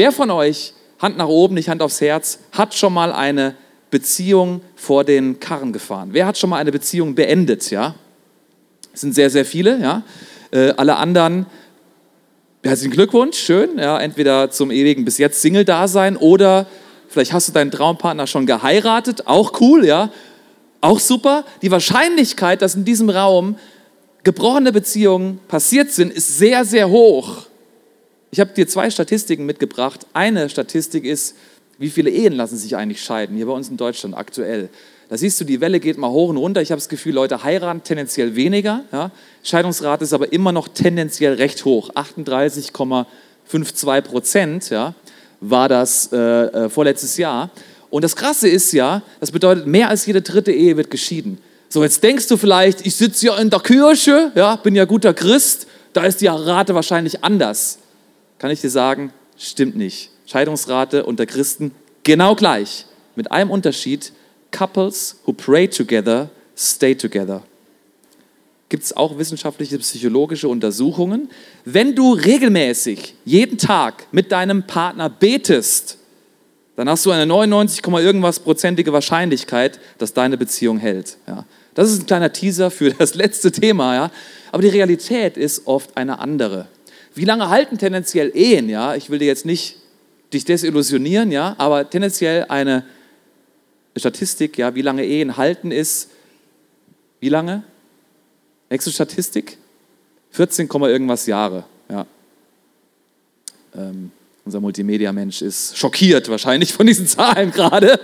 Wer von euch, Hand nach oben, nicht Hand aufs Herz, hat schon mal eine Beziehung vor den Karren gefahren? Wer hat schon mal eine Beziehung beendet? Ja, das sind sehr, sehr viele. Ja, äh, alle anderen Herzlichen Glückwunsch, schön. Ja, entweder zum ewigen bis jetzt Single-Dasein oder vielleicht hast du deinen Traumpartner schon geheiratet, auch cool, ja, auch super. Die Wahrscheinlichkeit, dass in diesem Raum gebrochene Beziehungen passiert sind, ist sehr, sehr hoch. Ich habe dir zwei Statistiken mitgebracht. Eine Statistik ist, wie viele Ehen lassen sich eigentlich scheiden, hier bei uns in Deutschland aktuell. Da siehst du, die Welle geht mal hoch und runter. Ich habe das Gefühl, Leute heiraten tendenziell weniger. Ja? Scheidungsrate ist aber immer noch tendenziell recht hoch. 38,52 Prozent ja, war das äh, äh, vorletztes Jahr. Und das Krasse ist ja, das bedeutet, mehr als jede dritte Ehe wird geschieden. So, jetzt denkst du vielleicht, ich sitze ja in der Kirche, ja, bin ja guter Christ, da ist die Rate wahrscheinlich anders. Kann ich dir sagen, stimmt nicht. Scheidungsrate unter Christen genau gleich. Mit einem Unterschied, Couples who pray together stay together. Gibt es auch wissenschaftliche, psychologische Untersuchungen. Wenn du regelmäßig jeden Tag mit deinem Partner betest, dann hast du eine 99, irgendwas prozentige Wahrscheinlichkeit, dass deine Beziehung hält. Ja. Das ist ein kleiner Teaser für das letzte Thema. Ja. Aber die Realität ist oft eine andere. Wie lange halten tendenziell Ehen? Ja? Ich will dir jetzt nicht dich desillusionieren, ja, aber tendenziell eine Statistik, ja, wie lange Ehen halten ist. Wie lange? Nächste Statistik? 14, irgendwas Jahre. Ja. Ähm, unser Multimedia-Mensch ist schockiert wahrscheinlich von diesen Zahlen gerade.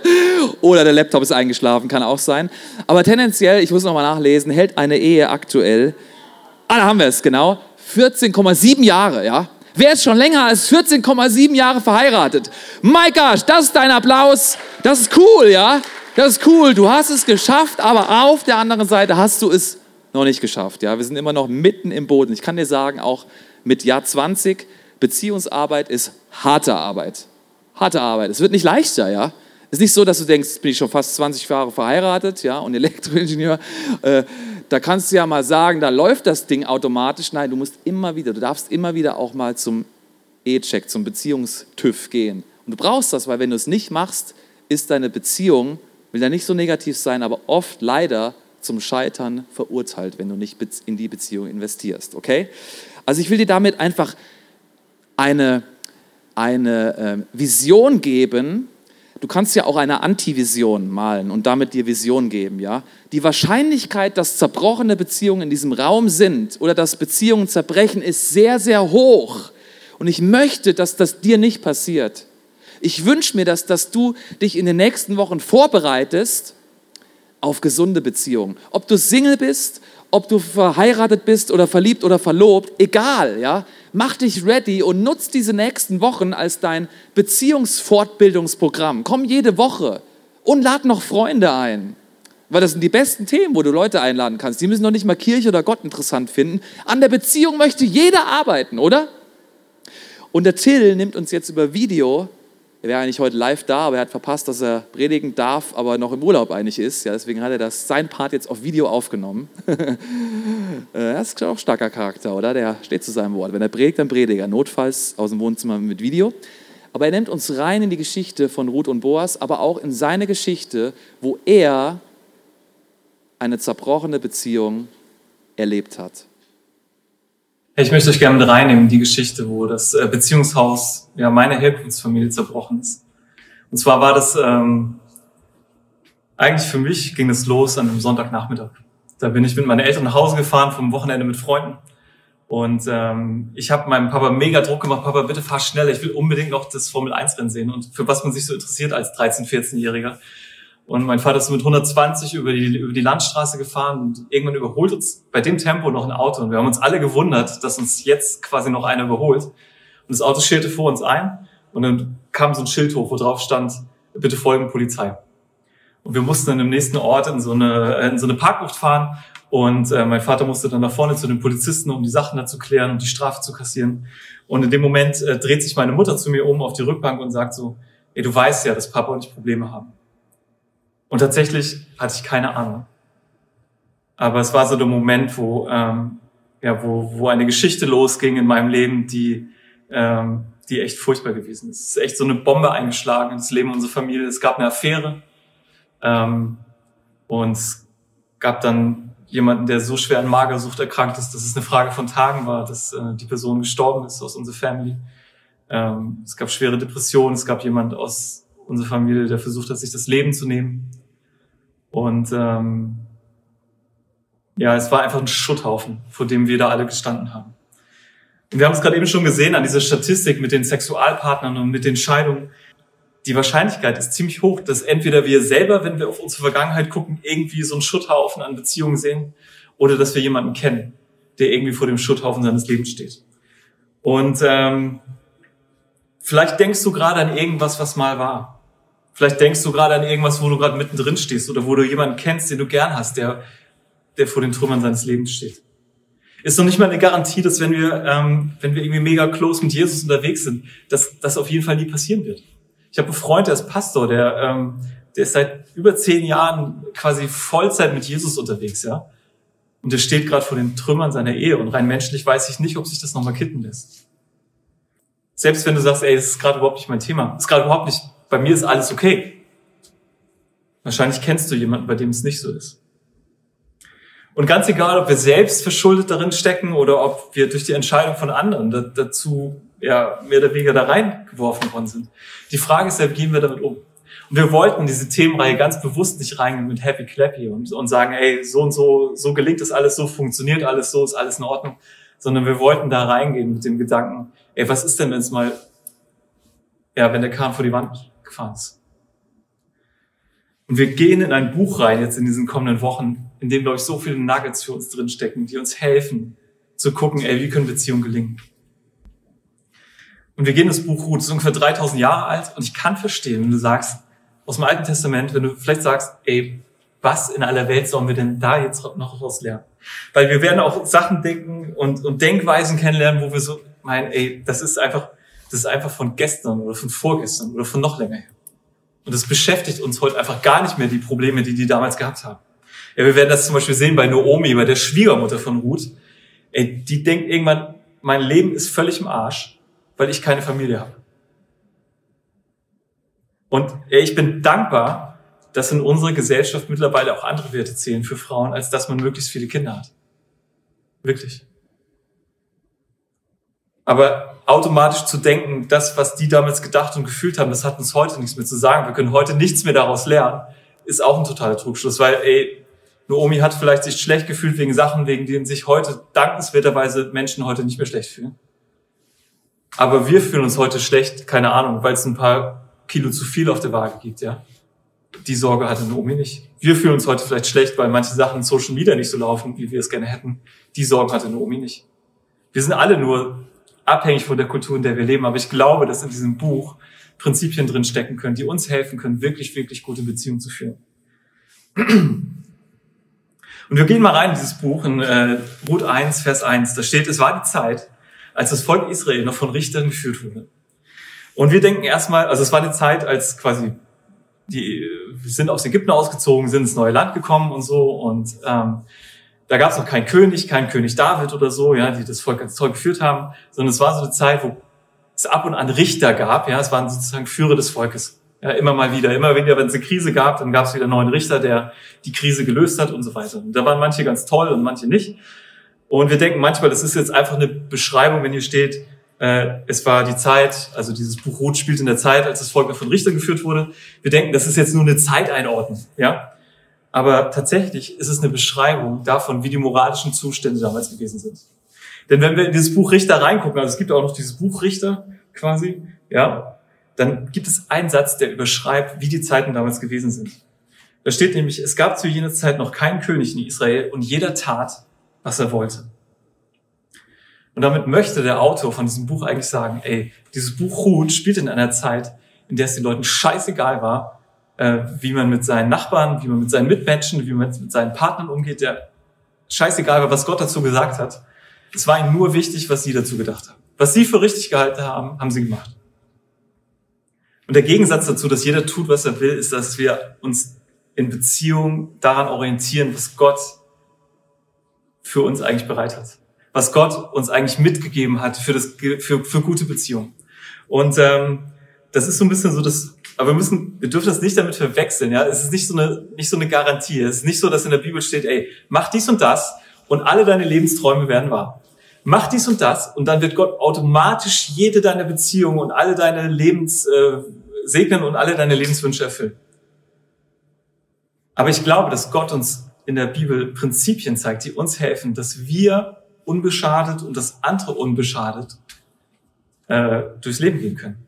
Oder der Laptop ist eingeschlafen, kann auch sein. Aber tendenziell, ich muss nochmal nachlesen, hält eine Ehe aktuell, ah, da haben wir es, genau, 14,7 Jahre, ja. Wer ist schon länger als 14,7 Jahre verheiratet? My gosh, das ist dein Applaus. Das ist cool, ja? Das ist cool. Du hast es geschafft, aber auf der anderen Seite hast du es noch nicht geschafft, ja? Wir sind immer noch mitten im Boden. Ich kann dir sagen, auch mit Jahr 20, Beziehungsarbeit ist harte Arbeit. Harte Arbeit. Es wird nicht leichter, ja? Es ist nicht so, dass du denkst, bin ich schon fast 20 Jahre verheiratet, ja, und Elektroingenieur. Äh, da kannst du ja mal sagen, da läuft das Ding automatisch. Nein, du musst immer wieder, du darfst immer wieder auch mal zum E-Check, zum Beziehungstüv gehen. Und du brauchst das, weil wenn du es nicht machst, ist deine Beziehung, will ja nicht so negativ sein, aber oft leider zum Scheitern verurteilt, wenn du nicht in die Beziehung investierst. Okay? Also ich will dir damit einfach eine, eine äh, Vision geben, Du kannst ja auch eine Antivision malen und damit dir Vision geben, ja? Die Wahrscheinlichkeit, dass zerbrochene Beziehungen in diesem Raum sind oder dass Beziehungen zerbrechen, ist sehr, sehr hoch. Und ich möchte, dass das dir nicht passiert. Ich wünsche mir, dass, dass du dich in den nächsten Wochen vorbereitest auf gesunde Beziehungen. Ob du Single bist, ob du verheiratet bist oder verliebt oder verlobt, egal, ja? Mach dich ready und nutz diese nächsten Wochen als dein Beziehungsfortbildungsprogramm. Komm jede Woche und lad noch Freunde ein. Weil das sind die besten Themen, wo du Leute einladen kannst. Die müssen noch nicht mal Kirche oder Gott interessant finden. An der Beziehung möchte jeder arbeiten, oder? Und der Till nimmt uns jetzt über Video er wäre eigentlich heute live da, aber er hat verpasst, dass er predigen darf, aber noch im Urlaub eigentlich ist. Ja, deswegen hat er das, sein Part jetzt auf Video aufgenommen. Äh, er ist auch starker Charakter, oder? Der steht zu seinem Wort. Wenn er predigt, dann predigt er. Notfalls aus dem Wohnzimmer mit Video. Aber er nimmt uns rein in die Geschichte von Ruth und Boas, aber auch in seine Geschichte, wo er eine zerbrochene Beziehung erlebt hat. Ich möchte euch gerne mit reinnehmen in die Geschichte, wo das äh, Beziehungshaus ja meine Herkunftsfamilie zerbrochen ist. Und zwar war das ähm, eigentlich für mich ging es los an einem Sonntagnachmittag. Da bin ich mit meinen Eltern nach Hause gefahren vom Wochenende mit Freunden. Und ähm, ich habe meinem Papa mega Druck gemacht, Papa, bitte fahr schneller, ich will unbedingt noch das Formel 1 Rennen sehen. Und für was man sich so interessiert als 13-, 14-Jähriger. Und mein Vater ist mit 120 über die, über die Landstraße gefahren und irgendwann überholt uns bei dem Tempo noch ein Auto. Und wir haben uns alle gewundert, dass uns jetzt quasi noch einer überholt. Und das Auto schielte vor uns ein und dann kam so ein Schild hoch, wo drauf stand, bitte folgen Polizei. Und wir mussten dann im nächsten Ort in so eine, in so eine Parkbucht fahren und äh, mein Vater musste dann nach vorne zu den Polizisten, um die Sachen da zu klären und die Strafe zu kassieren. Und in dem Moment äh, dreht sich meine Mutter zu mir um auf die Rückbank und sagt so, ey, du weißt ja, dass Papa und ich Probleme haben. Und tatsächlich hatte ich keine Ahnung. Aber es war so der Moment, wo, ähm, ja, wo, wo eine Geschichte losging in meinem Leben, die, ähm, die echt furchtbar gewesen ist. Es ist echt so eine Bombe eingeschlagen ins Leben unserer Familie. Es gab eine Affäre ähm, und es gab dann jemanden, der so schwer an Magersucht erkrankt ist, dass es eine Frage von Tagen war, dass äh, die Person gestorben ist aus unserer Family. Ähm, es gab schwere Depressionen, es gab jemand aus unserer Familie, der versucht hat, sich das Leben zu nehmen. Und ähm, ja, es war einfach ein Schutthaufen, vor dem wir da alle gestanden haben. Und wir haben es gerade eben schon gesehen an dieser Statistik mit den Sexualpartnern und mit den Scheidungen. Die Wahrscheinlichkeit ist ziemlich hoch, dass entweder wir selber, wenn wir auf unsere Vergangenheit gucken, irgendwie so einen Schutthaufen an Beziehungen sehen oder dass wir jemanden kennen, der irgendwie vor dem Schutthaufen seines Lebens steht. Und ähm, vielleicht denkst du gerade an irgendwas, was mal war. Vielleicht denkst du gerade an irgendwas, wo du gerade mittendrin stehst oder wo du jemanden kennst, den du gern hast, der, der vor den Trümmern seines Lebens steht ist noch nicht mal eine Garantie, dass wenn wir, ähm, wenn wir irgendwie mega close mit Jesus unterwegs sind, dass das auf jeden Fall nie passieren wird. Ich habe einen Freund, der ist Pastor, der, ähm, der ist seit über zehn Jahren quasi Vollzeit mit Jesus unterwegs, ja. Und der steht gerade vor den Trümmern seiner Ehe und rein menschlich weiß ich nicht, ob sich das nochmal kitten lässt. Selbst wenn du sagst, ey, das ist gerade überhaupt nicht mein Thema, das ist gerade überhaupt nicht, bei mir ist alles okay. Wahrscheinlich kennst du jemanden, bei dem es nicht so ist. Und ganz egal, ob wir selbst verschuldet darin stecken oder ob wir durch die Entscheidung von anderen dazu ja, mehr oder weniger da reingeworfen worden sind. Die Frage ist wie gehen wir damit um? Und wir wollten diese Themenreihe ganz bewusst nicht reingehen mit Happy Clappy und, und sagen, ey, so und so, so gelingt das alles, so funktioniert alles, so ist alles in Ordnung, sondern wir wollten da reingehen mit dem Gedanken, ey, was ist denn, wenn es mal, ja, wenn der Kahn vor die Wand ist? Und wir gehen in ein Buch rein jetzt in diesen kommenden Wochen, in dem, glaube ich, so viele Nuggets für uns drinstecken, die uns helfen, zu gucken, ey, wie können Beziehungen gelingen. Und wir gehen das Buch Ruth, ist ungefähr 3000 Jahre alt und ich kann verstehen, wenn du sagst, aus dem Alten Testament, wenn du vielleicht sagst, ey, was in aller Welt sollen wir denn da jetzt noch raus lernen? Weil wir werden auch Sachen denken und, und Denkweisen kennenlernen, wo wir so meinen, ey, das ist einfach, das ist einfach von gestern oder von vorgestern oder von noch länger her. Und es beschäftigt uns heute einfach gar nicht mehr die Probleme, die die damals gehabt haben. Ja, wir werden das zum Beispiel sehen bei Naomi, bei der Schwiegermutter von Ruth. Ey, die denkt irgendwann, mein Leben ist völlig im Arsch, weil ich keine Familie habe. Und ey, ich bin dankbar, dass in unserer Gesellschaft mittlerweile auch andere Werte zählen für Frauen, als dass man möglichst viele Kinder hat. Wirklich. Aber automatisch zu denken, das, was die damals gedacht und gefühlt haben, das hat uns heute nichts mehr zu sagen. Wir können heute nichts mehr daraus lernen, ist auch ein totaler Trugschluss, weil, ey, Naomi hat vielleicht sich schlecht gefühlt wegen Sachen, wegen denen sich heute dankenswerterweise Menschen heute nicht mehr schlecht fühlen. Aber wir fühlen uns heute schlecht, keine Ahnung, weil es ein paar Kilo zu viel auf der Waage gibt, ja. Die Sorge hatte Naomi nicht. Wir fühlen uns heute vielleicht schlecht, weil manche Sachen in Social Media nicht so laufen, wie wir es gerne hätten. Die Sorgen hatte Naomi nicht. Wir sind alle nur abhängig von der Kultur, in der wir leben. Aber ich glaube, dass in diesem Buch Prinzipien drin stecken können, die uns helfen können, wirklich, wirklich gute Beziehungen zu führen. Und wir gehen mal rein in dieses Buch, in äh, Ruth 1, Vers 1. Da steht, es war die Zeit, als das Volk Israel noch von Richtern geführt wurde. Und wir denken erstmal, also es war die Zeit, als quasi die sind aus Ägypten ausgezogen, sind ins neue Land gekommen und so. Und ähm, da gab es noch keinen König, keinen König David oder so, ja, die das Volk ganz toll geführt haben, sondern es war so eine Zeit, wo es ab und an Richter gab, ja, es waren sozusagen Führer des Volkes. Ja, immer mal wieder, immer wieder, wenn es eine Krise gab, dann gab es wieder einen neuen Richter, der die Krise gelöst hat und so weiter. Und da waren manche ganz toll und manche nicht. Und wir denken manchmal, das ist jetzt einfach eine Beschreibung, wenn hier steht, äh, es war die Zeit, also dieses Buch Ruth spielt in der Zeit, als das Volk von Richtern geführt wurde. Wir denken, das ist jetzt nur eine Zeiteinordnung, ja. Aber tatsächlich ist es eine Beschreibung davon, wie die moralischen Zustände damals gewesen sind. Denn wenn wir in dieses Buch Richter reingucken, also es gibt auch noch dieses Buch Richter quasi, ja, dann gibt es einen Satz, der überschreibt, wie die Zeiten damals gewesen sind. Da steht nämlich, es gab zu jener Zeit noch keinen König in Israel und jeder tat, was er wollte. Und damit möchte der Autor von diesem Buch eigentlich sagen, ey, dieses Buch Ruth spielt in einer Zeit, in der es den Leuten scheißegal war, äh, wie man mit seinen Nachbarn, wie man mit seinen Mitmenschen, wie man mit seinen Partnern umgeht, der scheißegal war, was Gott dazu gesagt hat. Es war ihnen nur wichtig, was sie dazu gedacht haben. Was sie für richtig gehalten haben, haben sie gemacht. Und der Gegensatz dazu, dass jeder tut, was er will, ist, dass wir uns in Beziehung daran orientieren, was Gott für uns eigentlich bereit hat. Was Gott uns eigentlich mitgegeben hat für, das, für, für gute Beziehungen. Und ähm, das ist so ein bisschen so das, aber wir müssen, wir dürfen das nicht damit verwechseln, ja. Es ist nicht so eine, nicht so eine Garantie. Es ist nicht so, dass in der Bibel steht, ey, mach dies und das und alle deine Lebensträume werden wahr. Mach dies und das und dann wird Gott automatisch jede deiner Beziehungen und alle deine Lebens äh, segnen und alle deine Lebenswünsche erfüllen. Aber ich glaube, dass Gott uns in der Bibel Prinzipien zeigt, die uns helfen, dass wir unbeschadet und das andere unbeschadet äh, durchs Leben gehen können.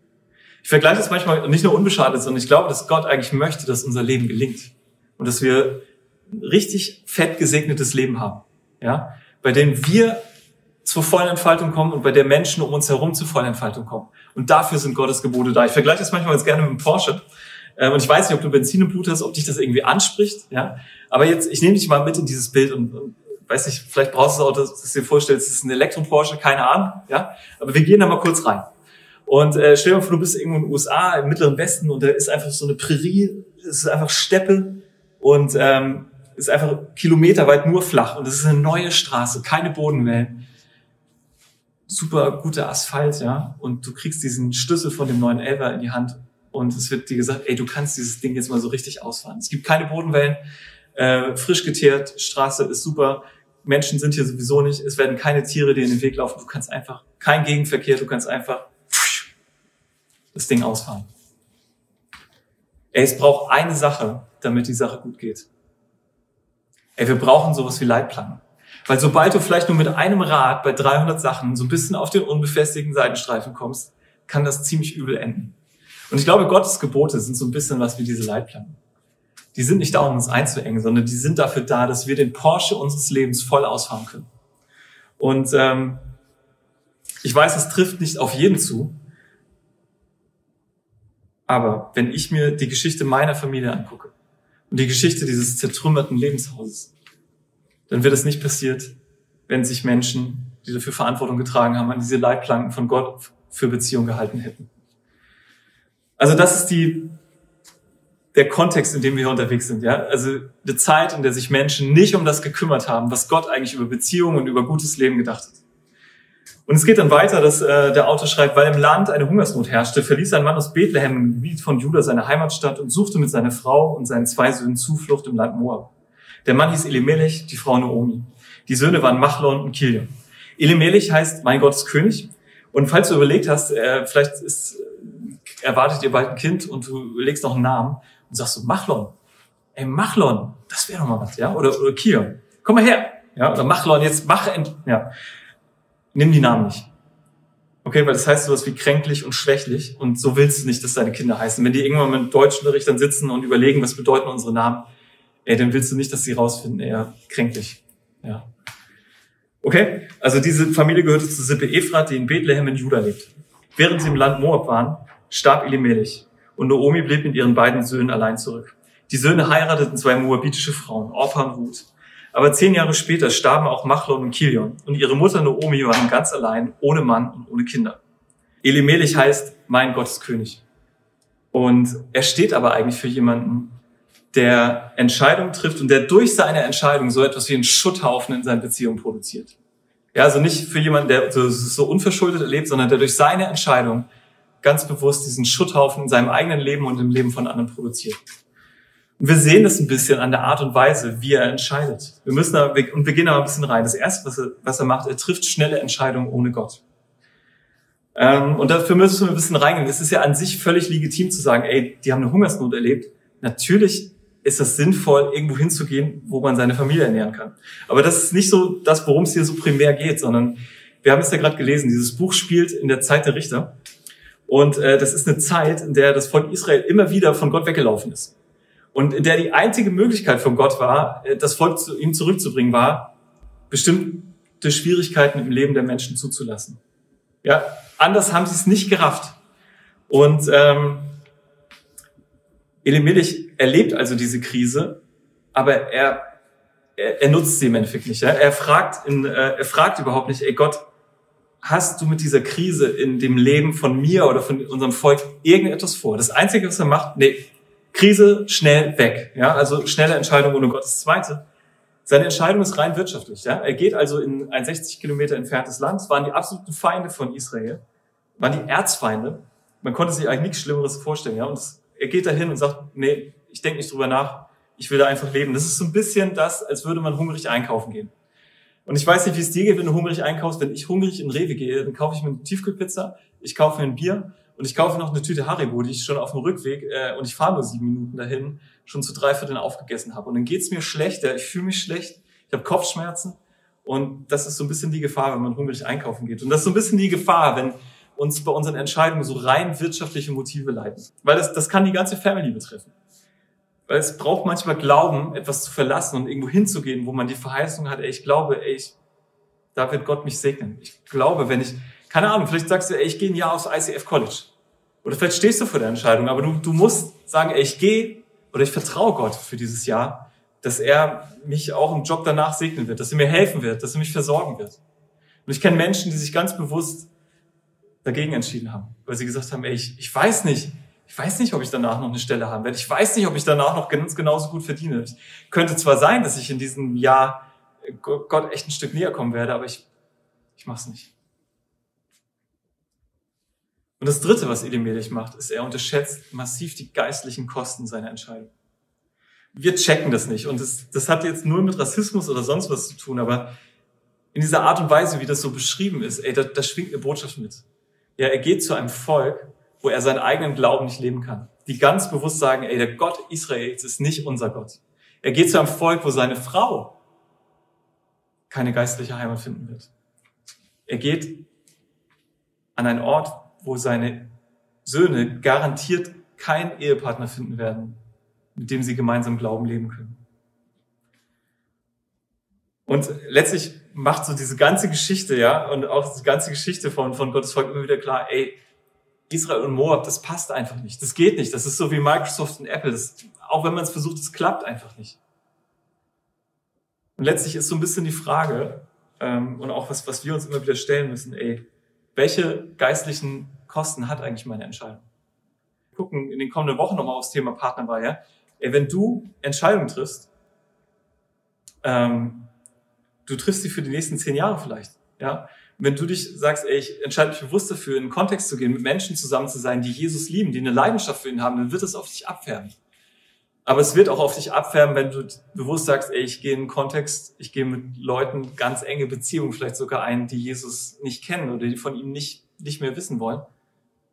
Ich vergleiche das manchmal nicht nur unbeschadet, sondern ich glaube, dass Gott eigentlich möchte, dass unser Leben gelingt und dass wir ein richtig fett gesegnetes Leben haben, ja, bei dem wir zur vollen Entfaltung kommen und bei der Menschen um uns herum zur vollen Entfaltung kommen. Und dafür sind Gottes Gebote da. Ich vergleiche das manchmal ganz gerne mit dem Porsche. Ähm, und ich weiß nicht, ob du Benzin im Blut hast, ob dich das irgendwie anspricht, ja. Aber jetzt, ich nehme dich mal mit in dieses Bild und, und weiß nicht, vielleicht brauchst du auch, dass du dir vorstellst, es ist ein Elektro-Porsche, keine Ahnung, ja. Aber wir gehen da mal kurz rein. Und äh, stell dir vor, du bist irgendwo in den USA, im Mittleren Westen, und da ist einfach so eine Prärie, es ist einfach Steppe und ähm, ist einfach kilometerweit nur flach. Und es ist eine neue Straße, keine Bodenwellen. Super guter Asphalt, ja. Und du kriegst diesen Schlüssel von dem neuen Elver in die Hand und es wird dir gesagt, ey, du kannst dieses Ding jetzt mal so richtig ausfahren. Es gibt keine Bodenwellen, äh, frisch geteert, Straße ist super, Menschen sind hier sowieso nicht, es werden keine Tiere dir in den Weg laufen, du kannst einfach, kein Gegenverkehr, du kannst einfach das Ding ausfahren. Ey, es braucht eine Sache, damit die Sache gut geht. Ey, wir brauchen sowas wie Leitplanken. Weil sobald du vielleicht nur mit einem Rad bei 300 Sachen so ein bisschen auf den unbefestigten Seitenstreifen kommst, kann das ziemlich übel enden. Und ich glaube, Gottes Gebote sind so ein bisschen was wie diese Leitplanken. Die sind nicht da, um uns einzuengen, sondern die sind dafür da, dass wir den Porsche unseres Lebens voll ausfahren können. Und ähm, ich weiß, es trifft nicht auf jeden zu, aber wenn ich mir die Geschichte meiner Familie angucke und die Geschichte dieses zertrümmerten Lebenshauses, dann wird es nicht passiert, wenn sich Menschen, die dafür Verantwortung getragen haben, an diese Leitplanken von Gott für Beziehung gehalten hätten. Also das ist die, der Kontext, in dem wir hier unterwegs sind. Ja? Also eine Zeit, in der sich Menschen nicht um das gekümmert haben, was Gott eigentlich über Beziehungen und über gutes Leben gedacht hat. Und es geht dann weiter, dass äh, der Autor schreibt, weil im Land eine Hungersnot herrschte, verließ ein Mann aus Bethlehem im Gebiet von Juda seine Heimatstadt und suchte mit seiner Frau und seinen zwei Söhnen Zuflucht im Land Moab. Der Mann hieß Elimelech, die Frau Naomi. Die Söhne waren Machlon und Kilion. Elimelech heißt mein Gott König. Und falls du überlegt hast, äh, vielleicht ist, erwartet ihr bald ein Kind und du überlegst noch einen Namen und sagst so, Machlon. Ey, Machlon, das wäre doch mal was, ja? Oder, oder Kilion. Komm mal her. Ja, oder Machlon, jetzt mach, ja nimm die Namen nicht. Okay, weil das heißt sowas wie kränklich und schwächlich und so willst du nicht, dass deine Kinder heißen. Wenn die irgendwann mit Deutschunterricht dann sitzen und überlegen, was bedeuten unsere Namen, ey, dann willst du nicht, dass sie rausfinden, eher kränklich. Ja. Okay, also diese Familie gehörte zur Sippe Ephrat, die in Bethlehem in Juda lebt. Während sie im Land Moab waren, starb Elimelech und Naomi blieb mit ihren beiden Söhnen allein zurück. Die Söhne heirateten zwei moabitische Frauen, Orpha und Ruth. Aber zehn Jahre später starben auch Machlon und Kilion und ihre Mutter Naomi waren ganz allein, ohne Mann und ohne Kinder. Elimelech heißt, mein Gott ist König. Und er steht aber eigentlich für jemanden, der Entscheidungen trifft und der durch seine Entscheidung so etwas wie einen Schutthaufen in seinen Beziehungen produziert. Ja, also nicht für jemanden, der so unverschuldet erlebt, sondern der durch seine Entscheidung ganz bewusst diesen Schutthaufen in seinem eigenen Leben und im Leben von anderen produziert. Wir sehen das ein bisschen an der Art und Weise, wie er entscheidet. Wir müssen da, und wir gehen da ein bisschen rein. Das erste, was er, was er macht, er trifft schnelle Entscheidungen ohne Gott. Ähm, und dafür müssen wir ein bisschen reingehen. Es ist ja an sich völlig legitim zu sagen, ey, die haben eine Hungersnot erlebt. Natürlich ist das sinnvoll, irgendwo hinzugehen, wo man seine Familie ernähren kann. Aber das ist nicht so das, worum es hier so primär geht, sondern wir haben es ja gerade gelesen, dieses Buch spielt in der Zeit der Richter. Und äh, das ist eine Zeit, in der das Volk Israel immer wieder von Gott weggelaufen ist. Und der die einzige Möglichkeit von Gott war, äh, das Volk zu ihm zurückzubringen, war, bestimmte Schwierigkeiten im Leben der Menschen zuzulassen. Ja, anders haben sie es nicht gerafft. Und ähm, Elimelech erlebt also diese Krise, aber er, er, er nutzt sie im Endeffekt nicht. Ja? Er fragt, in, äh, er fragt überhaupt nicht, ey Gott, hast du mit dieser Krise in dem Leben von mir oder von unserem Volk irgendetwas vor? Das Einzige, was er macht, nee, Krise schnell weg. Ja, also schnelle Entscheidung ohne Gottes Zweite. Seine Entscheidung ist rein wirtschaftlich. Ja? Er geht also in ein 60 Kilometer entferntes Land. Es waren die absoluten Feinde von Israel. waren die Erzfeinde. Man konnte sich eigentlich nichts Schlimmeres vorstellen. Ja? Und er geht dahin und sagt, nee, ich denke nicht drüber nach, ich will da einfach leben. Das ist so ein bisschen das, als würde man hungrig einkaufen gehen. Und ich weiß nicht, wie es dir geht, wenn du hungrig einkaufst. Wenn ich hungrig in Rewe gehe, dann kaufe ich mir eine Tiefkühlpizza, ich kaufe mir ein Bier und ich kaufe noch eine Tüte Haribo, die ich schon auf dem Rückweg, äh, und ich fahre nur sieben Minuten dahin, schon zu drei Vierteln aufgegessen habe. Und dann geht's mir schlechter, ich fühle mich schlecht, ich habe Kopfschmerzen. Und das ist so ein bisschen die Gefahr, wenn man hungrig einkaufen geht. Und das ist so ein bisschen die Gefahr, wenn uns bei unseren Entscheidungen so rein wirtschaftliche Motive leiten. Weil das, das kann die ganze Family betreffen. Weil es braucht manchmal Glauben, etwas zu verlassen und irgendwo hinzugehen, wo man die Verheißung hat, ey, ich glaube, ey, ich, da wird Gott mich segnen. Ich glaube, wenn ich, keine Ahnung, vielleicht sagst du, ey, ich gehe ein Jahr aufs ICF College. Oder vielleicht stehst du vor der Entscheidung, aber du, du musst sagen, ey, ich gehe oder ich vertraue Gott für dieses Jahr, dass er mich auch im Job danach segnen wird, dass er mir helfen wird, dass er mich versorgen wird. Und ich kenne Menschen, die sich ganz bewusst dagegen entschieden haben, weil sie gesagt haben, ey, ich, ich weiß nicht, ich weiß nicht, ob ich danach noch eine Stelle haben werde. Ich weiß nicht, ob ich danach noch ganz genauso gut verdiene. Ich könnte zwar sein, dass ich in diesem Jahr Gott echt ein Stück näher kommen werde, aber ich, ich mache es nicht. Und das Dritte, was Elimelech macht, ist, er unterschätzt massiv die geistlichen Kosten seiner Entscheidung. Wir checken das nicht. Und das, das hat jetzt nur mit Rassismus oder sonst was zu tun, aber in dieser Art und Weise, wie das so beschrieben ist, ey, da, da schwingt eine Botschaft mit. Ja, er geht zu einem Volk, wo er seinen eigenen Glauben nicht leben kann. Die ganz bewusst sagen, ey, der Gott Israels ist nicht unser Gott. Er geht zu einem Volk, wo seine Frau keine geistliche Heimat finden wird. Er geht an einen Ort, wo seine Söhne garantiert keinen Ehepartner finden werden, mit dem sie gemeinsam Glauben leben können. Und letztlich macht so diese ganze Geschichte, ja, und auch die ganze Geschichte von, von Gottes Volk immer wieder klar, ey, Israel und Moab, das passt einfach nicht. Das geht nicht. Das ist so wie Microsoft und Apple. Das, auch wenn man es versucht, das klappt einfach nicht. Und letztlich ist so ein bisschen die Frage, ähm, und auch was, was wir uns immer wieder stellen müssen, ey, welche geistlichen Kosten hat eigentlich meine Entscheidung? Wir gucken in den kommenden Wochen nochmal aufs Thema Partnerwahl, ja? Wenn du Entscheidungen triffst, ähm, du triffst sie für die nächsten zehn Jahre vielleicht, ja? wenn du dich sagst, ey, ich entscheide mich bewusst dafür, in einen Kontext zu gehen, mit Menschen zusammen zu sein, die Jesus lieben, die eine Leidenschaft für ihn haben, dann wird es auf dich abfärben. Aber es wird auch auf dich abfärben, wenn du bewusst sagst, ey, ich gehe in einen Kontext, ich gehe mit Leuten ganz enge Beziehungen, vielleicht sogar ein, die Jesus nicht kennen oder die von ihm nicht, nicht mehr wissen wollen,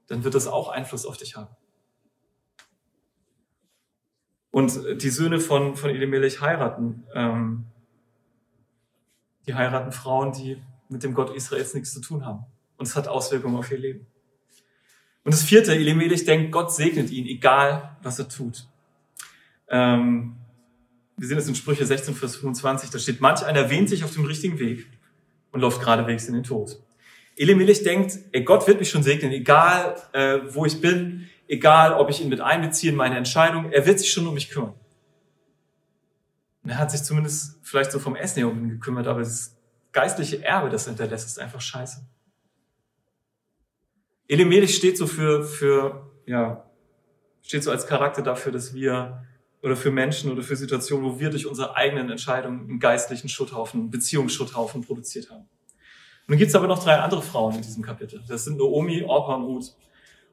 dann wird das auch Einfluss auf dich haben. Und die Söhne von, von Elimelech heiraten. Ähm, die heiraten Frauen, die mit dem Gott Israels nichts zu tun haben. Und es hat Auswirkungen auf ihr Leben. Und das vierte, Elimelech denkt, Gott segnet ihn, egal was er tut. Ähm, wir sehen es in Sprüche 16, Vers 25, da steht, manch einer wähnt sich auf dem richtigen Weg und läuft geradewegs in den Tod. Elimelech denkt, ey, Gott wird mich schon segnen, egal äh, wo ich bin, egal ob ich ihn mit einbeziehe in meine Entscheidung, er wird sich schon um mich kümmern. Und er hat sich zumindest vielleicht so vom Essen her um ihn gekümmert, aber ist geistliche Erbe, das hinterlässt, ist einfach scheiße. Elimelech steht so für, für, ja, steht so als Charakter dafür, dass wir, oder für Menschen oder für Situationen, wo wir durch unsere eigenen Entscheidungen einen geistlichen Schutthaufen, einen Beziehungsschutthaufen produziert haben. Dann gibt es aber noch drei andere Frauen in diesem Kapitel. Das sind Naomi, Orpa und Ruth.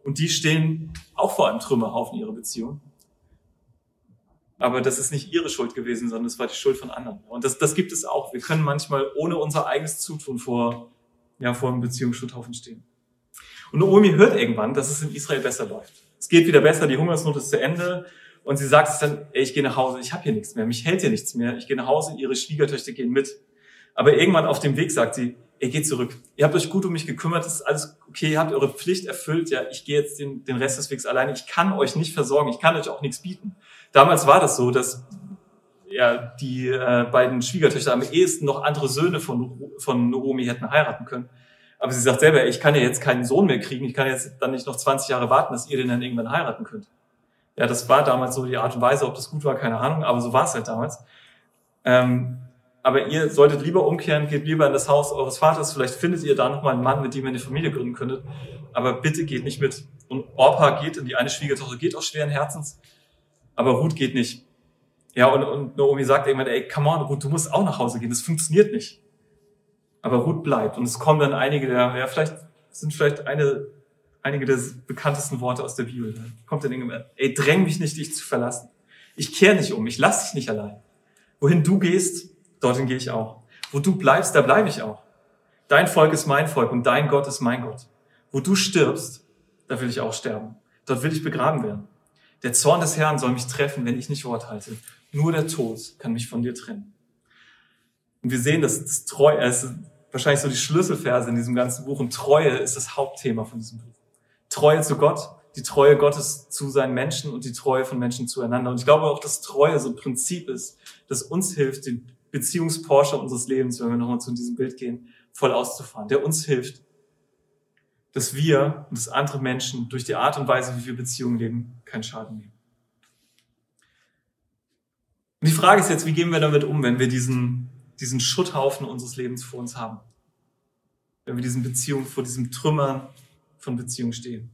Und die stehen auch vor einem Trümmerhaufen ihrer Beziehung. Aber das ist nicht ihre Schuld gewesen, sondern es war die Schuld von anderen. Und das, das gibt es auch. Wir können manchmal ohne unser eigenes Zutun vor, ja, vor einem Beziehungsschuldhaufen stehen. Und Naomi hört irgendwann, dass es in Israel besser läuft. Es geht wieder besser, die Hungersnot ist zu Ende. Und sie sagt es dann, ey, ich gehe nach Hause, ich habe hier nichts mehr, mich hält hier nichts mehr, ich gehe nach Hause, ihre Schwiegertöchter gehen mit. Aber irgendwann auf dem Weg sagt sie, ihr geht zurück. Ihr habt euch gut um mich gekümmert, ist alles okay, ihr habt eure Pflicht erfüllt, ja, ich gehe jetzt den, den Rest des Wegs alleine. Ich kann euch nicht versorgen, ich kann euch auch nichts bieten. Damals war das so, dass ja, die äh, beiden Schwiegertöchter am ehesten noch andere Söhne von, von Naomi hätten heiraten können. Aber sie sagt selber, ich kann ja jetzt keinen Sohn mehr kriegen, ich kann jetzt dann nicht noch 20 Jahre warten, dass ihr den dann irgendwann heiraten könnt. Ja, das war damals so die Art und Weise, ob das gut war, keine Ahnung, aber so war es halt damals. Ähm, aber ihr solltet lieber umkehren, geht lieber in das Haus eures Vaters, vielleicht findet ihr da nochmal einen Mann, mit dem ihr eine Familie gründen könntet, aber bitte geht nicht mit. Und Orpa geht, und die eine Schwiegertochter geht auch schweren Herzens, aber Ruth geht nicht. Ja, und, und Naomi sagt irgendwann, ey, come on, Ruth, du musst auch nach Hause gehen, das funktioniert nicht. Aber Ruth bleibt und es kommen dann einige, der, ja, vielleicht sind vielleicht eine einige der bekanntesten Worte aus der Bibel. Kommt dann irgendwann, ey, dräng mich nicht, dich zu verlassen. Ich kehre nicht um, ich lass dich nicht allein. Wohin du gehst, dorthin gehe ich auch. Wo du bleibst, da bleibe ich auch. Dein Volk ist mein Volk und dein Gott ist mein Gott. Wo du stirbst, da will ich auch sterben. Dort will ich begraben werden. Der Zorn des Herrn soll mich treffen, wenn ich nicht Wort halte. Nur der Tod kann mich von dir trennen. Und wir sehen, dass das Treue, es ist wahrscheinlich so die Schlüsselverse in diesem ganzen Buch und Treue ist das Hauptthema von diesem Buch. Treue zu Gott, die Treue Gottes zu seinen Menschen und die Treue von Menschen zueinander. Und ich glaube auch, dass Treue so ein Prinzip ist, das uns hilft, den Beziehungsporsche unseres Lebens, wenn wir nochmal zu diesem Bild gehen, voll auszufahren, der uns hilft, dass wir und dass andere Menschen durch die Art und Weise, wie wir Beziehungen leben, keinen Schaden nehmen. Und die Frage ist jetzt, wie gehen wir damit um, wenn wir diesen, diesen Schutthaufen unseres Lebens vor uns haben? Wenn wir diesen Beziehungen, vor diesem Trümmern von Beziehungen stehen.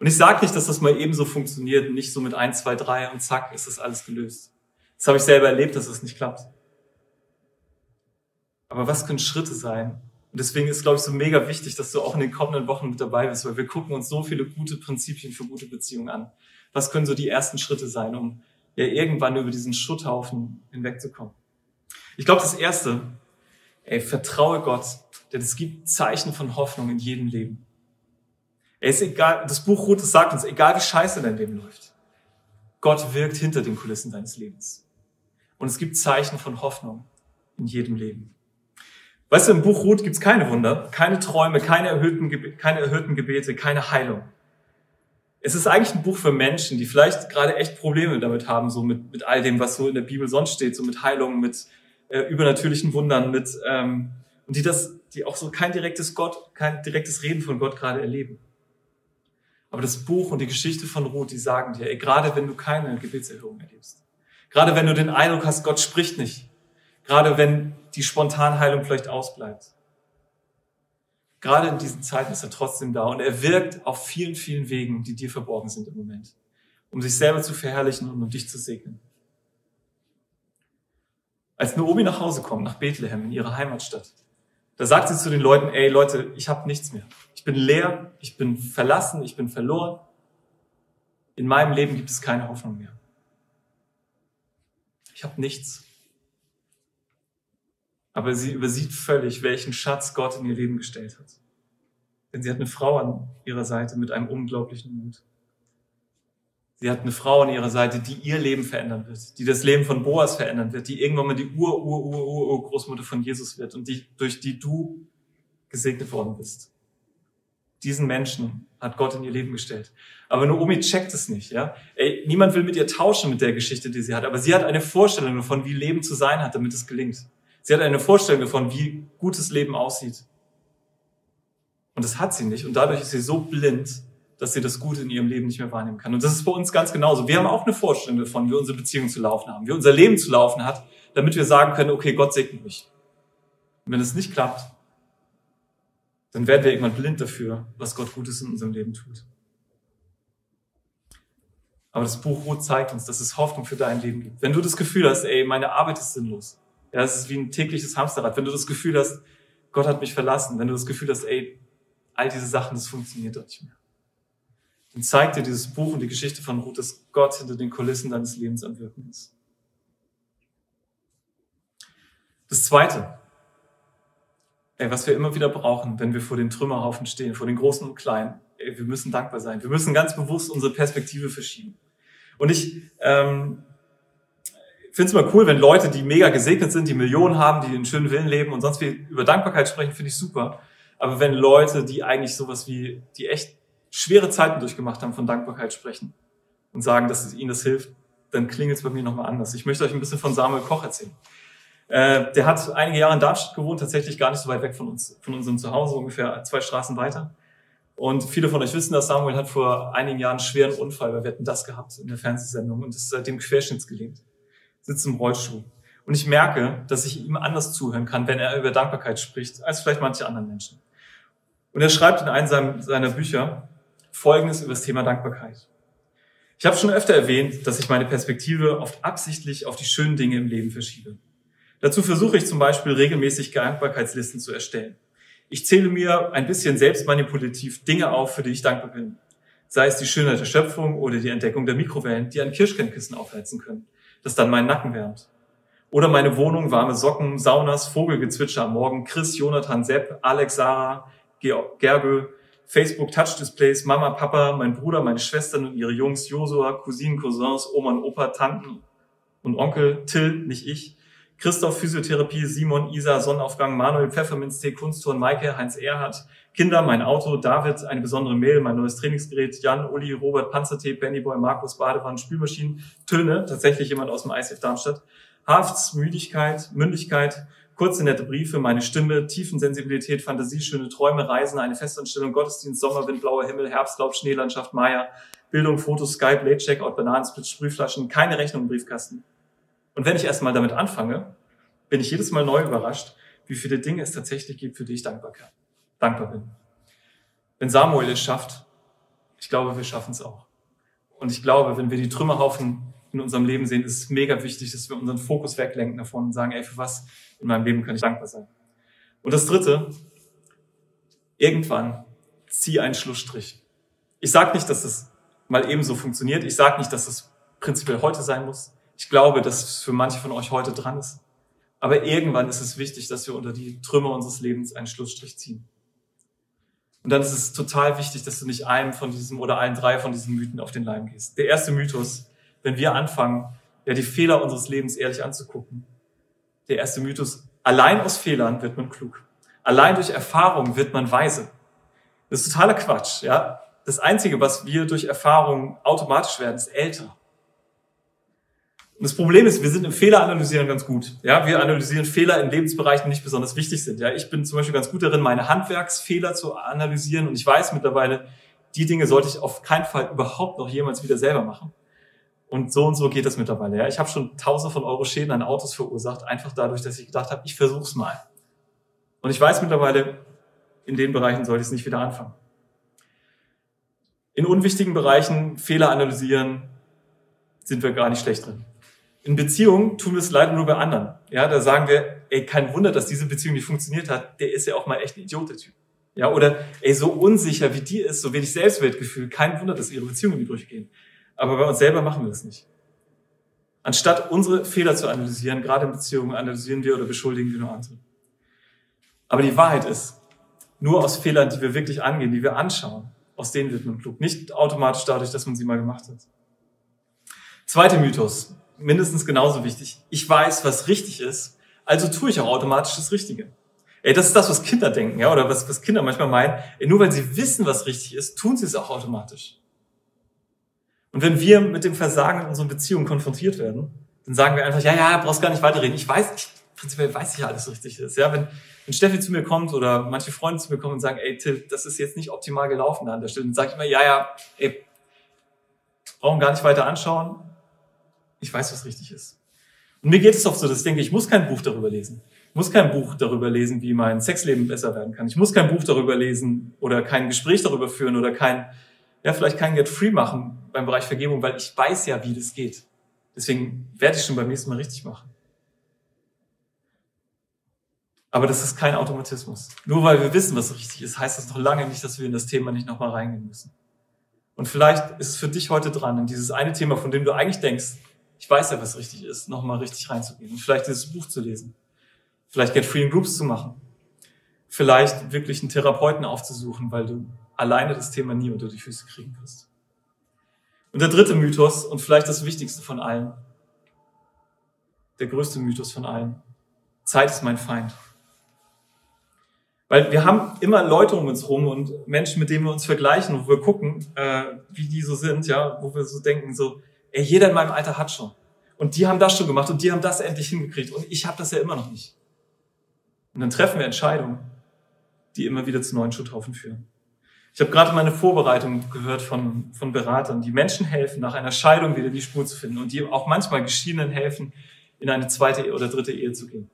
Und ich sage nicht, dass das mal ebenso funktioniert, nicht so mit eins, zwei, drei und zack, ist das alles gelöst. Das habe ich selber erlebt, dass das nicht klappt. Aber was können Schritte sein, und deswegen ist, glaube ich, so mega wichtig, dass du auch in den kommenden Wochen mit dabei bist, weil wir gucken uns so viele gute Prinzipien für gute Beziehungen an. Was können so die ersten Schritte sein, um ja irgendwann über diesen Schutthaufen hinwegzukommen? Ich glaube, das erste, ey, vertraue Gott, denn es gibt Zeichen von Hoffnung in jedem Leben. Ey, ist egal, das Buch Ruth sagt uns, egal wie scheiße dein Leben läuft, Gott wirkt hinter den Kulissen deines Lebens. Und es gibt Zeichen von Hoffnung in jedem Leben. Weißt du, im Buch Ruth gibt's keine Wunder, keine Träume, keine erhöhten, keine erhöhten Gebete, keine Heilung. Es ist eigentlich ein Buch für Menschen, die vielleicht gerade echt Probleme damit haben, so mit, mit all dem, was so in der Bibel sonst steht, so mit Heilung, mit äh, übernatürlichen Wundern, mit ähm, und die das, die auch so kein direktes Gott, kein direktes Reden von Gott gerade erleben. Aber das Buch und die Geschichte von Ruth, die sagen dir, ey, gerade wenn du keine Gebetserhörung erlebst, gerade wenn du den Eindruck hast, Gott spricht nicht, Gerade wenn die Spontanheilung vielleicht ausbleibt. Gerade in diesen Zeiten ist er trotzdem da und er wirkt auf vielen, vielen Wegen, die dir verborgen sind im Moment, um sich selber zu verherrlichen und um dich zu segnen. Als Naomi nach Hause kommt, nach Bethlehem, in ihre Heimatstadt, da sagt sie zu den Leuten, ey Leute, ich habe nichts mehr. Ich bin leer, ich bin verlassen, ich bin verloren. In meinem Leben gibt es keine Hoffnung mehr. Ich habe nichts. Aber sie übersieht völlig, welchen Schatz Gott in ihr Leben gestellt hat. Denn sie hat eine Frau an ihrer Seite mit einem unglaublichen Mut. Sie hat eine Frau an ihrer Seite, die ihr Leben verändern wird, die das Leben von Boas verändern wird, die irgendwann mal die Ur, Ur, Ur, Ur, Ur Großmutter von Jesus wird und die, durch die du gesegnet worden bist. Diesen Menschen hat Gott in ihr Leben gestellt. Aber Naomi checkt es nicht, ja. Ey, niemand will mit ihr tauschen mit der Geschichte, die sie hat. Aber sie hat eine Vorstellung davon, wie Leben zu sein hat, damit es gelingt. Sie hat eine Vorstellung davon, wie gutes Leben aussieht. Und das hat sie nicht. Und dadurch ist sie so blind, dass sie das Gute in ihrem Leben nicht mehr wahrnehmen kann. Und das ist bei uns ganz genauso. Wir haben auch eine Vorstellung davon, wie unsere Beziehung zu laufen haben, wie unser Leben zu laufen hat, damit wir sagen können, okay, Gott segnet mich. Und wenn es nicht klappt, dann werden wir irgendwann blind dafür, was Gott Gutes in unserem Leben tut. Aber das Buch Ruth zeigt uns, dass es Hoffnung für dein Leben gibt. Wenn du das Gefühl hast, ey, meine Arbeit ist sinnlos, ja, es ist wie ein tägliches Hamsterrad. Wenn du das Gefühl hast, Gott hat mich verlassen, wenn du das Gefühl hast, ey, all diese Sachen, das funktioniert doch nicht mehr. Dann zeigt dir dieses Buch und die Geschichte von Ruth, dass Gott hinter den Kulissen deines Lebens am Wirken ist. Das Zweite, ey, was wir immer wieder brauchen, wenn wir vor den Trümmerhaufen stehen, vor den Großen und Kleinen, ey, wir müssen dankbar sein. Wir müssen ganz bewusst unsere Perspektive verschieben. Und ich ähm, finde es immer cool, wenn Leute, die mega gesegnet sind, die Millionen haben, die in schönen Villen leben und sonst wie über Dankbarkeit sprechen, finde ich super. Aber wenn Leute, die eigentlich sowas wie, die echt schwere Zeiten durchgemacht haben, von Dankbarkeit sprechen und sagen, dass es ihnen das hilft, dann klingelt es bei mir nochmal anders. Ich möchte euch ein bisschen von Samuel Koch erzählen. Äh, der hat einige Jahre in Darmstadt gewohnt, tatsächlich gar nicht so weit weg von uns, von unserem Zuhause, ungefähr zwei Straßen weiter. Und viele von euch wissen, dass Samuel hat vor einigen Jahren einen schweren Unfall bei Wetten das gehabt in der Fernsehsendung und ist seitdem querschnittsgelähmt sitzt im Rollstuhl. Und ich merke, dass ich ihm anders zuhören kann, wenn er über Dankbarkeit spricht, als vielleicht manche anderen Menschen. Und er schreibt in einem seiner Bücher Folgendes über das Thema Dankbarkeit. Ich habe schon öfter erwähnt, dass ich meine Perspektive oft absichtlich auf die schönen Dinge im Leben verschiebe. Dazu versuche ich zum Beispiel regelmäßig Dankbarkeitslisten zu erstellen. Ich zähle mir ein bisschen selbstmanipulativ Dinge auf, für die ich dankbar bin. Sei es die Schönheit der Schöpfung oder die Entdeckung der Mikrowellen, die ein Kirschkernkissen aufheizen können, das dann meinen Nacken wärmt. Oder meine Wohnung, warme Socken, Saunas, Vogelgezwitscher am Morgen, Chris, Jonathan, Sepp, Alex, Sarah, Gerbe, Facebook Touch-Displays, Mama, Papa, mein Bruder, meine Schwestern und ihre Jungs, Josua, Cousinen, Cousins, Oma und Opa, Tanten und Onkel, Till, nicht ich, Christoph, Physiotherapie, Simon, Isa, Sonnenaufgang, Manuel, Pfefferminztee, Kunstturn, Maike, Heinz Erhardt, Kinder, mein Auto, David, eine besondere Mail, mein neues Trainingsgerät, Jan, Uli, Robert, Panzertee, Bennyboy, Markus, Badewanne, Spülmaschinen, Töne, tatsächlich jemand aus dem ICF Darmstadt, Hafts, Müdigkeit, Mündigkeit, kurze nette Briefe, meine Stimme, Tiefensensibilität, Fantasie, schöne Träume, Reisen, eine Festanstellung, Gottesdienst, Sommerwind, blauer Himmel, Herbstlaub, Schneelandschaft, Maya, Bildung, Fotos, Skype, Late Checkout, Bananensplit, Sprühflaschen, keine Rechnung im Briefkasten. Und wenn ich erstmal damit anfange, bin ich jedes Mal neu überrascht, wie viele Dinge es tatsächlich gibt, für die ich dankbar, kann, dankbar bin. Wenn Samuel es schafft, ich glaube, wir schaffen es auch. Und ich glaube, wenn wir die Trümmerhaufen in unserem Leben sehen, ist es mega wichtig, dass wir unseren Fokus weglenken davon und sagen, ey, für was in meinem Leben kann ich dankbar sein. Und das Dritte, irgendwann zieh einen Schlussstrich. Ich sage nicht, dass es mal ebenso funktioniert. Ich sage nicht, dass es prinzipiell heute sein muss. Ich glaube, dass es für manche von euch heute dran ist. Aber irgendwann ist es wichtig, dass wir unter die Trümmer unseres Lebens einen Schlussstrich ziehen. Und dann ist es total wichtig, dass du nicht einem von diesem oder allen drei von diesen Mythen auf den Leim gehst. Der erste Mythos, wenn wir anfangen, ja, die Fehler unseres Lebens ehrlich anzugucken. Der erste Mythos, allein aus Fehlern wird man klug. Allein durch Erfahrung wird man weise. Das ist totaler Quatsch, ja. Das Einzige, was wir durch Erfahrung automatisch werden, ist älter. Und das Problem ist, wir sind im Fehler analysieren ganz gut. Ja, wir analysieren Fehler in Lebensbereichen, die nicht besonders wichtig sind. Ja, ich bin zum Beispiel ganz gut darin, meine Handwerksfehler zu analysieren und ich weiß mittlerweile, die Dinge sollte ich auf keinen Fall überhaupt noch jemals wieder selber machen. Und so und so geht das mittlerweile. Ja, ich habe schon tausende von Euro Schäden an Autos verursacht, einfach dadurch, dass ich gedacht habe, ich versuch's mal. Und ich weiß mittlerweile, in den Bereichen sollte ich es nicht wieder anfangen. In unwichtigen Bereichen Fehler analysieren sind wir gar nicht schlecht drin. In Beziehungen tun wir es leider nur bei anderen. Ja, da sagen wir, ey, kein Wunder, dass diese Beziehung nicht funktioniert hat. Der ist ja auch mal echt ein Idiot, der Typ. Ja, oder, ey, so unsicher wie die ist, so wenig Selbstwertgefühl. Kein Wunder, dass ihre Beziehungen in die Brüche gehen. Aber bei uns selber machen wir das nicht. Anstatt unsere Fehler zu analysieren, gerade in Beziehungen, analysieren wir oder beschuldigen wir nur andere. Aber die Wahrheit ist, nur aus Fehlern, die wir wirklich angehen, die wir anschauen, aus denen wird man klug. Nicht automatisch dadurch, dass man sie mal gemacht hat. Zweiter Mythos mindestens genauso wichtig. Ich weiß, was richtig ist, also tue ich auch automatisch das Richtige. Ey, das ist das, was Kinder denken, ja, oder was, was Kinder manchmal meinen. Ey, nur weil sie wissen, was richtig ist, tun sie es auch automatisch. Und wenn wir mit dem Versagen in unseren Beziehungen konfrontiert werden, dann sagen wir einfach, ja, ja, brauchst gar nicht weiterreden. Ich weiß, ich, prinzipiell weiß ich ja alles richtig ist. Ja, wenn, wenn Steffi zu mir kommt oder manche Freunde zu mir kommen und sagen, ey, Till, das ist jetzt nicht optimal gelaufen an der Stelle, dann sage ich immer, ja, ja, ey, brauchen gar nicht weiter anschauen. Ich weiß, was richtig ist. Und mir geht es oft so, dass ich denke, ich muss kein Buch darüber lesen. Ich muss kein Buch darüber lesen, wie mein Sexleben besser werden kann. Ich muss kein Buch darüber lesen oder kein Gespräch darüber führen oder kein, ja, vielleicht kein Get Free machen beim Bereich Vergebung, weil ich weiß ja, wie das geht. Deswegen werde ich schon beim nächsten Mal richtig machen. Aber das ist kein Automatismus. Nur weil wir wissen, was richtig ist, heißt das noch lange nicht, dass wir in das Thema nicht nochmal reingehen müssen. Und vielleicht ist es für dich heute dran, in dieses eine Thema, von dem du eigentlich denkst, ich weiß ja, was richtig ist, nochmal richtig reinzugehen und vielleicht dieses Buch zu lesen. Vielleicht Get Free in Groups zu machen. Vielleicht wirklich einen Therapeuten aufzusuchen, weil du alleine das Thema nie unter die Füße kriegen wirst. Und der dritte Mythos und vielleicht das wichtigste von allen, der größte Mythos von allen. Zeit ist mein Feind. Weil wir haben immer Leute um uns rum und Menschen, mit denen wir uns vergleichen, wo wir gucken, äh, wie die so sind, ja, wo wir so denken, so, Ey, jeder in meinem Alter hat schon. Und die haben das schon gemacht und die haben das endlich hingekriegt und ich habe das ja immer noch nicht. Und dann treffen wir Entscheidungen, die immer wieder zu neuen Schutthaufen führen. Ich habe gerade meine Vorbereitung gehört von, von Beratern, die Menschen helfen, nach einer Scheidung wieder die Spur zu finden und die auch manchmal Geschiedenen helfen, in eine zweite oder dritte Ehe zu gehen.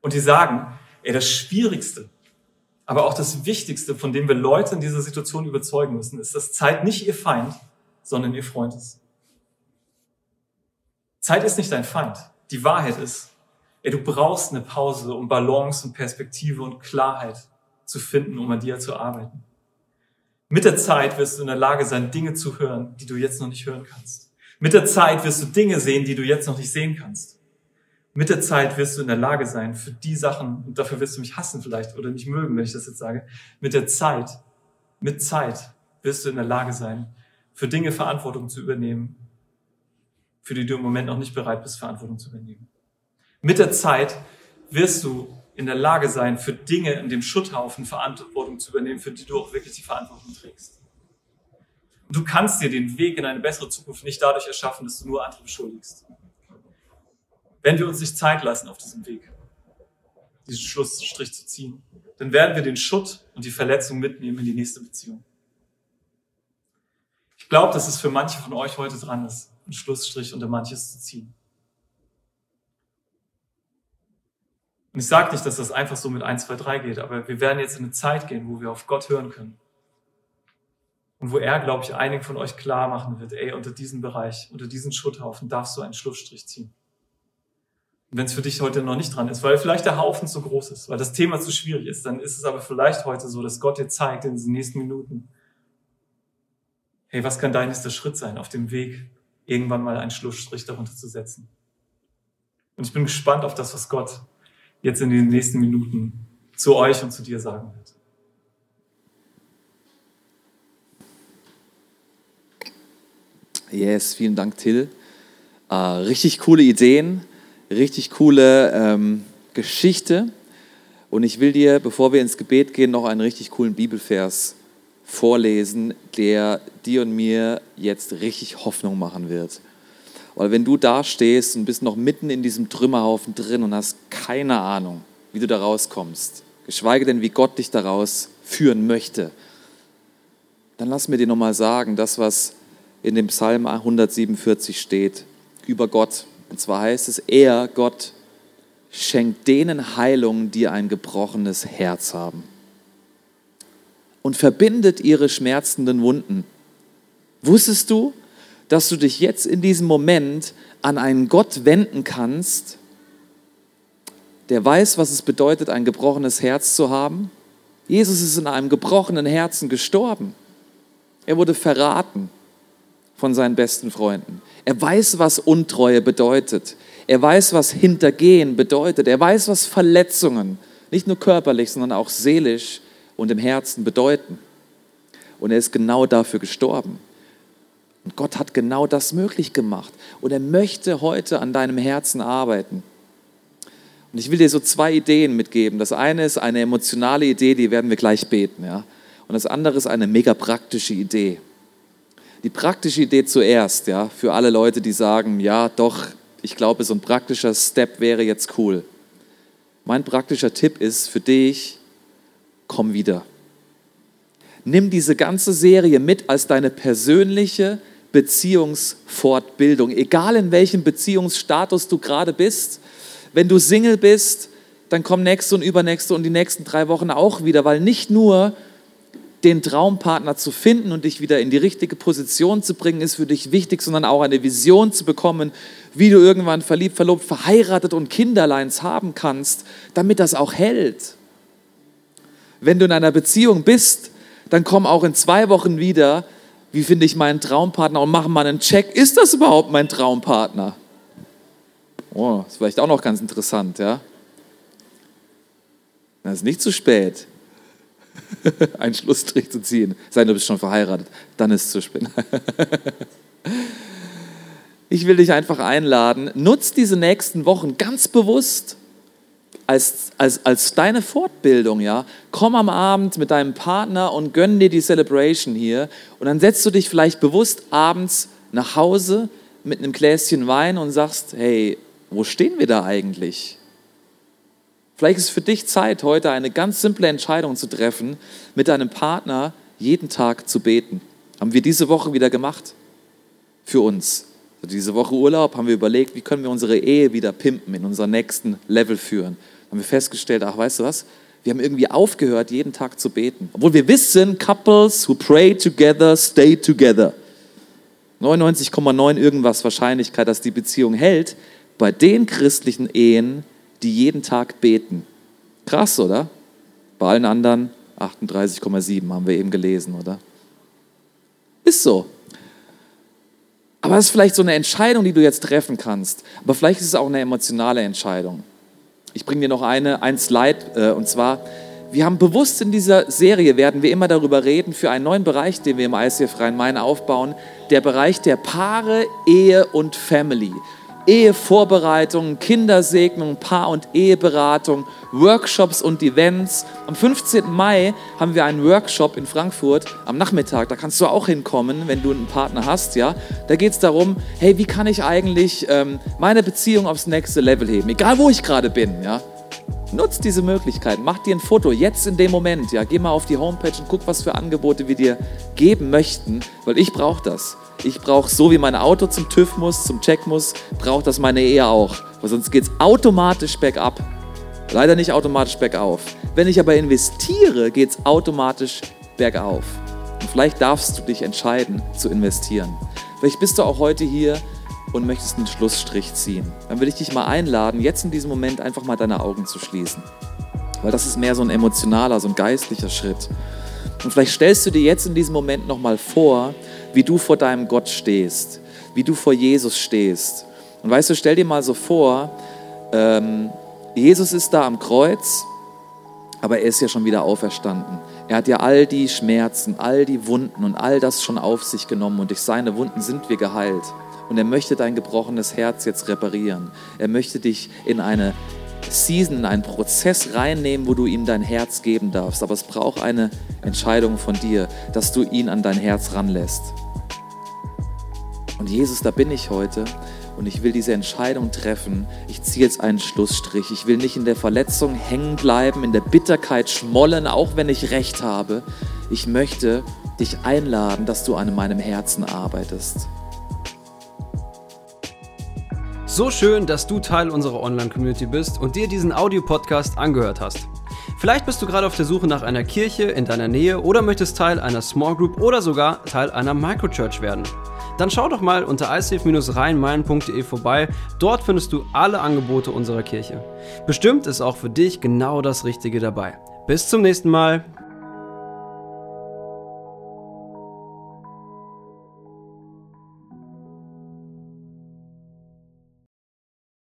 Und die sagen, ey, das Schwierigste, aber auch das Wichtigste, von dem wir Leute in dieser Situation überzeugen müssen, ist, dass Zeit nicht ihr Feind, sondern ihr Freund ist. Zeit ist nicht dein Feind. Die Wahrheit ist, Ey, du brauchst eine Pause, um Balance und Perspektive und Klarheit zu finden, um an dir zu arbeiten. Mit der Zeit wirst du in der Lage sein, Dinge zu hören, die du jetzt noch nicht hören kannst. Mit der Zeit wirst du Dinge sehen, die du jetzt noch nicht sehen kannst. Mit der Zeit wirst du in der Lage sein, für die Sachen, und dafür wirst du mich hassen vielleicht oder nicht mögen, wenn ich das jetzt sage, mit der Zeit, mit Zeit wirst du in der Lage sein, für Dinge Verantwortung zu übernehmen, für die du im Moment noch nicht bereit bist, Verantwortung zu übernehmen. Mit der Zeit wirst du in der Lage sein, für Dinge in dem Schutthaufen Verantwortung zu übernehmen, für die du auch wirklich die Verantwortung trägst. Und du kannst dir den Weg in eine bessere Zukunft nicht dadurch erschaffen, dass du nur andere beschuldigst. Wenn wir uns nicht Zeit lassen auf diesem Weg, diesen Schlussstrich zu ziehen, dann werden wir den Schutt und die Verletzung mitnehmen in die nächste Beziehung. Ich glaube, dass es für manche von euch heute dran ist, einen Schlussstrich unter manches zu ziehen. Und ich sage nicht, dass das einfach so mit 1, 2, 3 geht, aber wir werden jetzt in eine Zeit gehen, wo wir auf Gott hören können. Und wo er, glaube ich, einigen von euch klar machen wird, ey, unter diesem Bereich, unter diesen Schutthaufen darfst du einen Schlussstrich ziehen. Und wenn es für dich heute noch nicht dran ist, weil vielleicht der Haufen zu groß ist, weil das Thema zu schwierig ist, dann ist es aber vielleicht heute so, dass Gott dir zeigt in diesen nächsten Minuten, hey, was kann dein nächster Schritt sein auf dem Weg, irgendwann mal einen Schlussstrich darunter zu setzen. Und ich bin gespannt auf das, was Gott jetzt in den nächsten Minuten zu euch und zu dir sagen wird. Yes, vielen Dank, Till. Äh, richtig coole Ideen, richtig coole ähm, Geschichte. Und ich will dir, bevor wir ins Gebet gehen, noch einen richtig coolen Bibelvers vorlesen, der dir und mir jetzt richtig Hoffnung machen wird. Weil wenn du da stehst und bist noch mitten in diesem Trümmerhaufen drin und hast keine Ahnung, wie du da rauskommst, geschweige denn, wie Gott dich daraus führen möchte, dann lass mir dir nochmal sagen, das, was in dem Psalm 147 steht, über Gott. Und zwar heißt es, er, Gott, schenkt denen Heilung, die ein gebrochenes Herz haben und verbindet ihre schmerzenden Wunden. Wusstest du, dass du dich jetzt in diesem Moment an einen Gott wenden kannst, der weiß, was es bedeutet, ein gebrochenes Herz zu haben? Jesus ist in einem gebrochenen Herzen gestorben. Er wurde verraten von seinen besten Freunden. Er weiß, was Untreue bedeutet. Er weiß, was Hintergehen bedeutet. Er weiß, was Verletzungen, nicht nur körperlich, sondern auch seelisch und im Herzen bedeuten. Und er ist genau dafür gestorben. Und Gott hat genau das möglich gemacht. Und er möchte heute an deinem Herzen arbeiten. Und ich will dir so zwei Ideen mitgeben. Das eine ist eine emotionale Idee, die werden wir gleich beten. Ja? Und das andere ist eine mega praktische Idee. Die praktische Idee zuerst, ja, für alle Leute, die sagen, ja, doch, ich glaube, so ein praktischer Step wäre jetzt cool. Mein praktischer Tipp ist für dich, komm wieder. Nimm diese ganze Serie mit als deine persönliche Beziehungsfortbildung, egal in welchem Beziehungsstatus du gerade bist. Wenn du Single bist, dann komm nächste und übernächste und die nächsten drei Wochen auch wieder, weil nicht nur den Traumpartner zu finden und dich wieder in die richtige Position zu bringen, ist für dich wichtig, sondern auch eine Vision zu bekommen, wie du irgendwann verliebt, verlobt, verheiratet und Kinderleins haben kannst, damit das auch hält. Wenn du in einer Beziehung bist, dann komm auch in zwei Wochen wieder, wie finde ich meinen Traumpartner und mach mal einen Check, ist das überhaupt mein Traumpartner? Oh, ist vielleicht auch noch ganz interessant, ja? Das ist nicht zu spät, einen Schlussstrich zu ziehen. Sei du bist schon verheiratet, dann ist es zu spät. ich will dich einfach einladen, nutz diese nächsten Wochen ganz bewusst als, als, als deine Fortbildung, ja, komm am Abend mit deinem Partner und gönn dir die Celebration hier und dann setzt du dich vielleicht bewusst abends nach Hause mit einem Gläschen Wein und sagst, hey, wo stehen wir da eigentlich? Vielleicht ist es für dich Zeit, heute eine ganz simple Entscheidung zu treffen, mit deinem Partner jeden Tag zu beten. Haben wir diese Woche wieder gemacht. Für uns. Also diese Woche Urlaub haben wir überlegt, wie können wir unsere Ehe wieder pimpen, in unser nächsten Level führen haben wir festgestellt, ach, weißt du was? Wir haben irgendwie aufgehört, jeden Tag zu beten. Obwohl wir wissen, Couples who pray together stay together. 99,9 irgendwas Wahrscheinlichkeit, dass die Beziehung hält. Bei den christlichen Ehen die jeden Tag beten. Krass, oder? Bei allen anderen 38,7 haben wir eben gelesen, oder? Ist so. Aber das ist vielleicht so eine Entscheidung, die du jetzt treffen kannst. Aber vielleicht ist es auch eine emotionale Entscheidung. Ich bringe dir noch eine, ein Slide, äh, und zwar, wir haben bewusst in dieser Serie, werden wir immer darüber reden, für einen neuen Bereich, den wir im ICF Rhein-Main aufbauen, der Bereich der Paare, Ehe und Family. Ehevorbereitung, Kindersegnung, Paar- und Eheberatung, Workshops und Events. Am 15. Mai haben wir einen Workshop in Frankfurt am Nachmittag. Da kannst du auch hinkommen, wenn du einen Partner hast. Ja, da geht es darum, hey, wie kann ich eigentlich ähm, meine Beziehung aufs nächste Level heben, egal wo ich gerade bin. Ja, Nutz diese Möglichkeit, mach dir ein Foto jetzt in dem Moment. Ja, geh mal auf die Homepage und guck, was für Angebote wir dir geben möchten, weil ich brauche das. Ich brauche so wie mein Auto zum TÜV muss, zum Check muss, braucht das meine Ehe auch, weil sonst geht es automatisch bergab. Leider nicht automatisch bergauf. Wenn ich aber investiere, geht es automatisch bergauf. Und vielleicht darfst du dich entscheiden zu investieren. Vielleicht bist du auch heute hier und möchtest einen Schlussstrich ziehen, dann will ich dich mal einladen, jetzt in diesem Moment einfach mal deine Augen zu schließen. Weil das ist mehr so ein emotionaler, so ein geistlicher Schritt. Und vielleicht stellst du dir jetzt in diesem Moment nochmal vor, wie du vor deinem Gott stehst, wie du vor Jesus stehst. Und weißt du, stell dir mal so vor, ähm, Jesus ist da am Kreuz, aber er ist ja schon wieder auferstanden. Er hat ja all die Schmerzen, all die Wunden und all das schon auf sich genommen und durch seine Wunden sind wir geheilt. Und er möchte dein gebrochenes Herz jetzt reparieren. Er möchte dich in eine Season, in einen Prozess reinnehmen, wo du ihm dein Herz geben darfst. Aber es braucht eine Entscheidung von dir, dass du ihn an dein Herz ranlässt. Und Jesus, da bin ich heute und ich will diese Entscheidung treffen. Ich ziehe jetzt einen Schlussstrich. Ich will nicht in der Verletzung hängen bleiben, in der Bitterkeit schmollen, auch wenn ich recht habe. Ich möchte dich einladen, dass du an meinem Herzen arbeitest. So schön, dass du Teil unserer Online-Community bist und dir diesen Audiopodcast angehört hast. Vielleicht bist du gerade auf der Suche nach einer Kirche in deiner Nähe oder möchtest Teil einer Small Group oder sogar Teil einer Microchurch werden. Dann schau doch mal unter icf-rheinmain.de vorbei. Dort findest du alle Angebote unserer Kirche. Bestimmt ist auch für dich genau das Richtige dabei. Bis zum nächsten Mal.